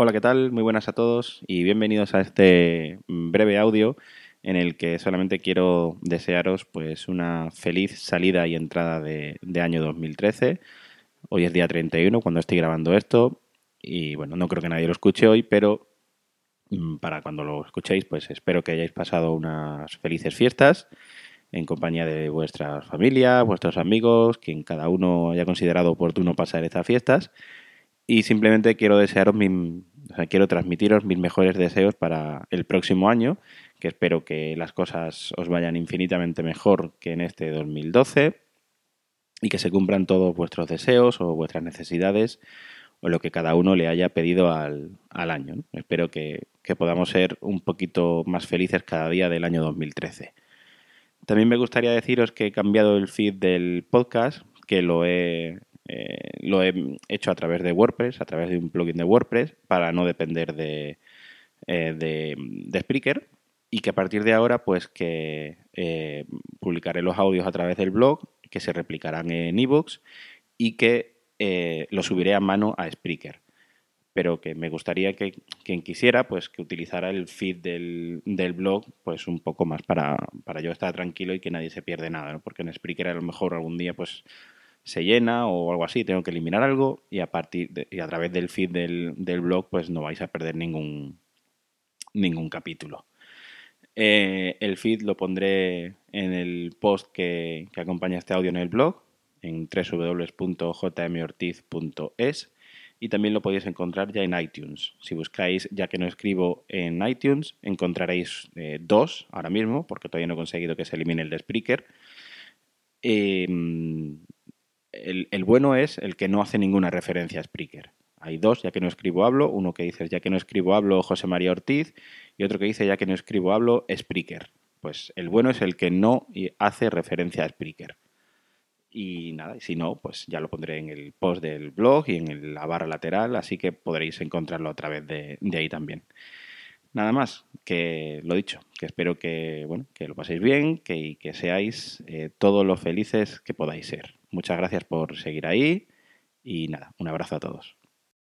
Hola, ¿qué tal? Muy buenas a todos y bienvenidos a este breve audio en el que solamente quiero desearos pues una feliz salida y entrada de, año 2013. Hoy es día 31 cuando estoy grabando esto y bueno, no creo que nadie lo escuche hoy, pero mm, para cuando lo escuchéis pues espero que hayáis pasado unas felices fiestas en compañía de vuestra familia, vuestros amigos, quien cada uno haya considerado oportuno pasar estas fiestas y simplemente quiero desearos quiero transmitiros mis mejores deseos para el próximo año, que espero que las cosas os vayan infinitamente mejor que en este 2012 y que se cumplan todos vuestros deseos o vuestras necesidades o lo que cada uno le haya pedido al, año. Espero que, podamos ser un poquito más felices cada día del año 2013. También me gustaría deciros que he cambiado el feed del podcast, que lo he eh, lo he hecho a través de WordPress, a través de un plugin de WordPress, para no depender de, eh, de, Spreaker. Y que a partir de ahora, pues que eh, publicaré los audios a través del blog, que se replicarán en ebooks y que los subiré a mano a Spreaker pero que me gustaría que quien quisiera, pues que utilizara el feed del, del blog, pues un poco más para, para, yo estar tranquilo y que nadie se pierde nada, porque en Spreaker a lo mejor algún día, pues se llena o algo así, tengo que eliminar algo y a partir y a través del feed del, blog pues no vais a perder ningún, ningún capítulo. Eh, el feed lo pondré en el post que, acompaña este audio en el blog, en www.jmortiz.es y también lo podéis encontrar ya en iTunes. Si buscáis, ya que no escribo en iTunes, encontraréis eh, dos ahora mismo, porque todavía no he conseguido que se elimine el de Spreaker. Em, el, bueno es el que no hace ninguna referencia a Spreaker. Hay dos, ya que no escribo hablo, uno que dice ya que no escribo hablo José María Ortiz y otro que dice ya que no escribo hablo Spreaker. Pues el bueno es el que no hace referencia a Spreaker. Y nada, si no, pues ya lo pondré en el post del blog y en la barra lateral, así que podréis encontrarlo a través de, ahí también. Nada más, que lo dicho, que espero que, bueno, que lo paséis bien que, y que seáis eh, todos los felices que podáis ser. Muchas gracias por seguir ahí y nada, un abrazo a todos.